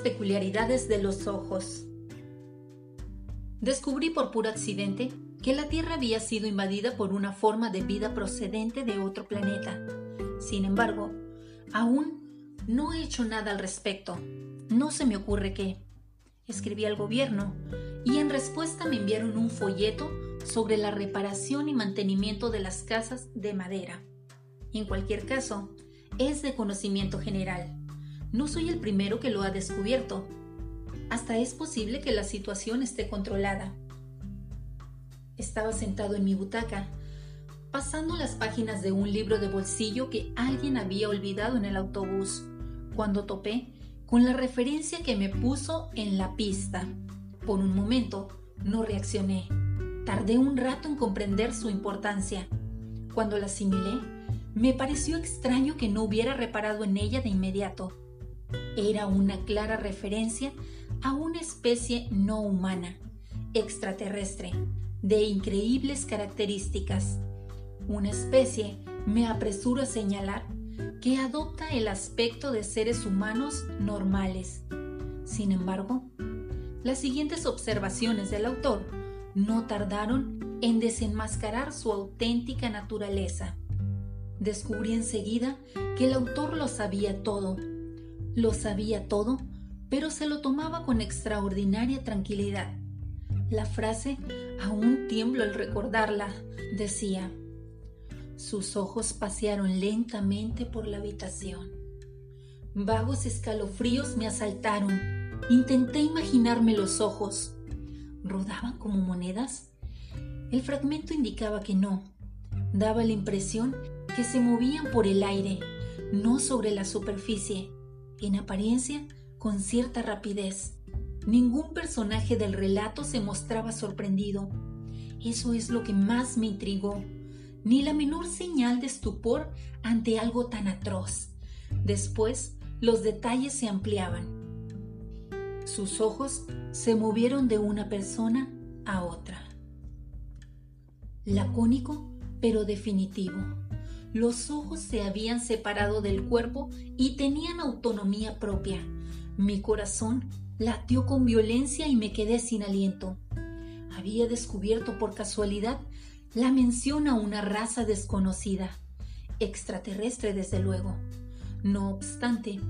peculiaridades de los ojos. Descubrí por puro accidente que la Tierra había sido invadida por una forma de vida procedente de otro planeta. Sin embargo, aún no he hecho nada al respecto. No se me ocurre qué. Escribí al gobierno y en respuesta me enviaron un folleto sobre la reparación y mantenimiento de las casas de madera. En cualquier caso, es de conocimiento general. No soy el primero que lo ha descubierto. Hasta es posible que la situación esté controlada. Estaba sentado en mi butaca, pasando las páginas de un libro de bolsillo que alguien había olvidado en el autobús, cuando topé con la referencia que me puso en la pista. Por un momento no reaccioné. Tardé un rato en comprender su importancia. Cuando la asimilé, me pareció extraño que no hubiera reparado en ella de inmediato. Era una clara referencia a una especie no humana, extraterrestre, de increíbles características. Una especie, me apresuro a señalar, que adopta el aspecto de seres humanos normales. Sin embargo, las siguientes observaciones del autor no tardaron en desenmascarar su auténtica naturaleza. Descubrí enseguida que el autor lo sabía todo. Lo sabía todo, pero se lo tomaba con extraordinaria tranquilidad. La frase aún tiemblo al recordarla. Decía, sus ojos pasearon lentamente por la habitación. Vagos escalofríos me asaltaron. Intenté imaginarme los ojos. ¿Rodaban como monedas? El fragmento indicaba que no. Daba la impresión que se movían por el aire, no sobre la superficie, en apariencia con cierta rapidez. Ningún personaje del relato se mostraba sorprendido. Eso es lo que más me intrigó. Ni la menor señal de estupor ante algo tan atroz. Después, los detalles se ampliaban. Sus ojos se movieron de una persona a otra. Lacónico, pero definitivo. Los ojos se habían separado del cuerpo y tenían autonomía propia. Mi corazón latió con violencia y me quedé sin aliento. Había descubierto por casualidad la mención a una raza desconocida, extraterrestre desde luego. No obstante,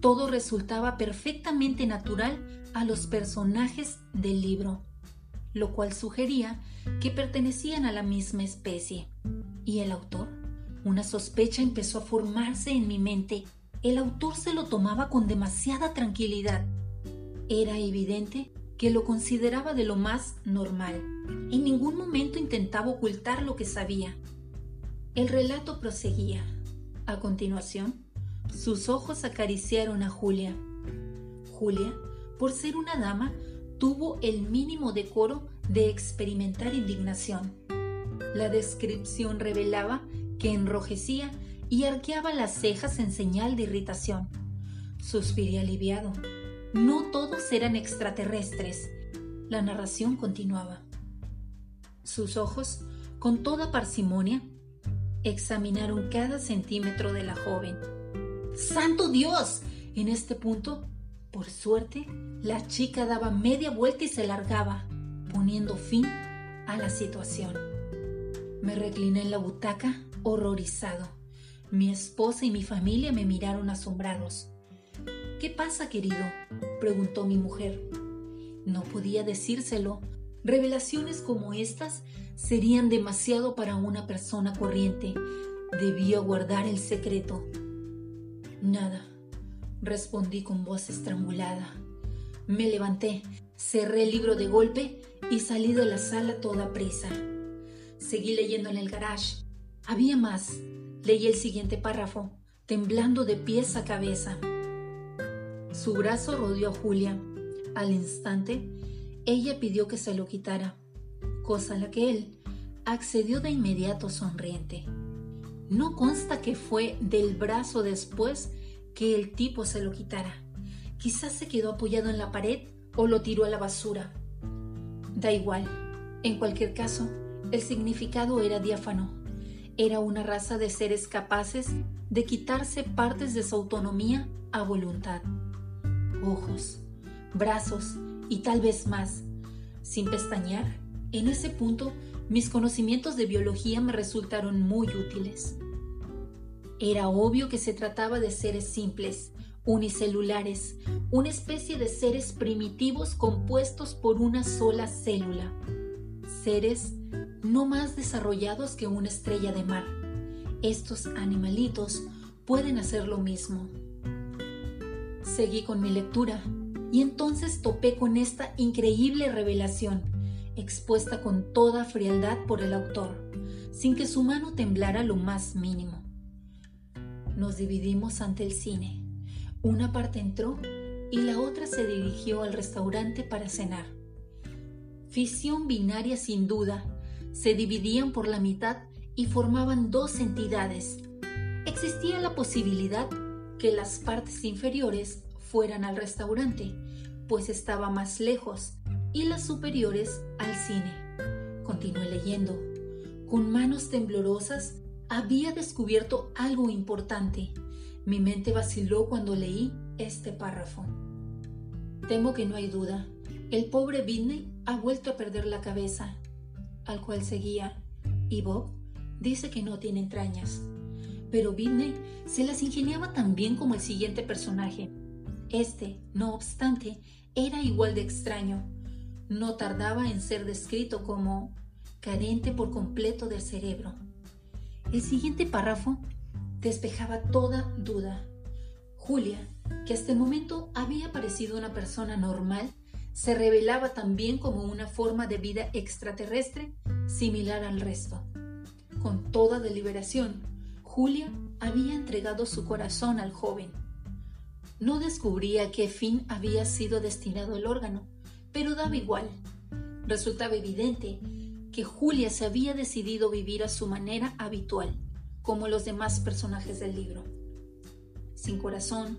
todo resultaba perfectamente natural a los personajes del libro, lo cual sugería que pertenecían a la misma especie. ¿Y el autor? Una sospecha empezó a formarse en mi mente. El autor se lo tomaba con demasiada tranquilidad. Era evidente que lo consideraba de lo más normal. En ningún momento intentaba ocultar lo que sabía. El relato proseguía. A continuación, sus ojos acariciaron a Julia. Julia, por ser una dama, tuvo el mínimo decoro de experimentar indignación. La descripción revelaba enrojecía y arqueaba las cejas en señal de irritación. Suspiré aliviado. No todos eran extraterrestres. La narración continuaba. Sus ojos, con toda parsimonia, examinaron cada centímetro de la joven. ¡Santo Dios! En este punto, por suerte, la chica daba media vuelta y se largaba, poniendo fin a la situación. Me recliné en la butaca, horrorizado. Mi esposa y mi familia me miraron asombrados. ¿Qué pasa, querido? preguntó mi mujer. No podía decírselo. Revelaciones como estas serían demasiado para una persona corriente. Debía guardar el secreto. Nada, respondí con voz estrangulada. Me levanté, cerré el libro de golpe y salí de la sala toda prisa. Seguí leyendo en el garage. Había más. Leí el siguiente párrafo, temblando de pies a cabeza. Su brazo rodeó a Julia. Al instante, ella pidió que se lo quitara, cosa a la que él accedió de inmediato sonriente. No consta que fue del brazo después que el tipo se lo quitara. Quizás se quedó apoyado en la pared o lo tiró a la basura. Da igual. En cualquier caso, el significado era diáfano. Era una raza de seres capaces de quitarse partes de su autonomía a voluntad ojos, brazos y tal vez más. Sin pestañear, en ese punto mis conocimientos de biología me resultaron muy útiles. Era obvio que se trataba de seres simples, unicelulares, una especie de seres primitivos compuestos por una sola célula. Seres no más desarrollados que una estrella de mar. Estos animalitos pueden hacer lo mismo. Seguí con mi lectura y entonces topé con esta increíble revelación, expuesta con toda frialdad por el autor, sin que su mano temblara lo más mínimo. Nos dividimos ante el cine. Una parte entró y la otra se dirigió al restaurante para cenar. Fisión binaria sin duda, se dividían por la mitad y formaban dos entidades. Existía la posibilidad que las partes inferiores fueran al restaurante, pues estaba más lejos, y las superiores al cine. Continué leyendo. Con manos temblorosas había descubierto algo importante. Mi mente vaciló cuando leí este párrafo. Temo que no hay duda. El pobre Whitney ha vuelto a perder la cabeza, al cual seguía, y Bob dice que no tiene entrañas. Pero Whitney se las ingeniaba tan bien como el siguiente personaje. Este, no obstante, era igual de extraño. No tardaba en ser descrito como carente por completo del cerebro. El siguiente párrafo despejaba toda duda. Julia, que hasta el momento había parecido una persona normal, se revelaba también como una forma de vida extraterrestre similar al resto. Con toda deliberación, Julia había entregado su corazón al joven. No descubría qué fin había sido destinado el órgano, pero daba igual. Resultaba evidente que Julia se había decidido vivir a su manera habitual, como los demás personajes del libro. Sin corazón,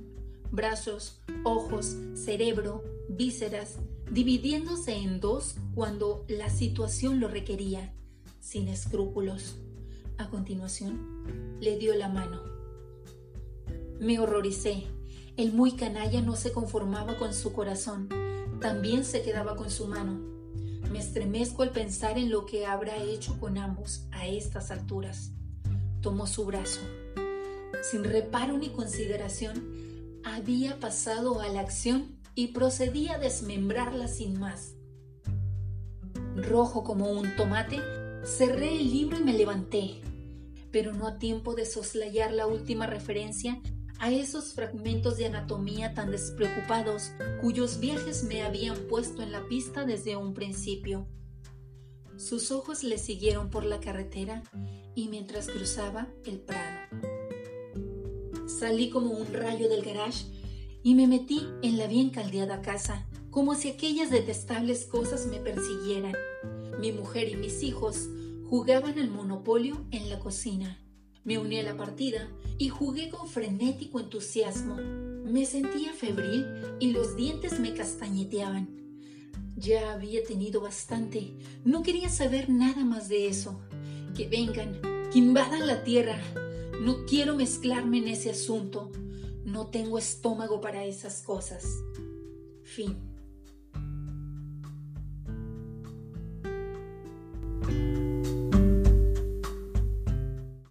brazos, ojos, cerebro, vísceras, dividiéndose en dos cuando la situación lo requería, sin escrúpulos. A continuación, le dio la mano. Me horroricé. El muy canalla no se conformaba con su corazón, también se quedaba con su mano me estremezco al pensar en lo que habrá hecho con ambos a estas alturas. Tomó su brazo. Sin reparo ni consideración, había pasado a la acción y procedía a desmembrarla sin más. Rojo como un tomate, cerré el libro y me levanté, pero no a tiempo de soslayar la última referencia a esos fragmentos de anatomía tan despreocupados cuyos viajes me habían puesto en la pista desde un principio. Sus ojos le siguieron por la carretera y mientras cruzaba el prado. Salí como un rayo del garage y me metí en la bien caldeada casa, como si aquellas detestables cosas me persiguieran. Mi mujer y mis hijos jugaban al monopolio en la cocina. Me uní a la partida y jugué con frenético entusiasmo. Me sentía febril y los dientes me castañeteaban. Ya había tenido bastante. No quería saber nada más de eso. Que vengan, que invadan la tierra. No quiero mezclarme en ese asunto. No tengo estómago para esas cosas. Fin.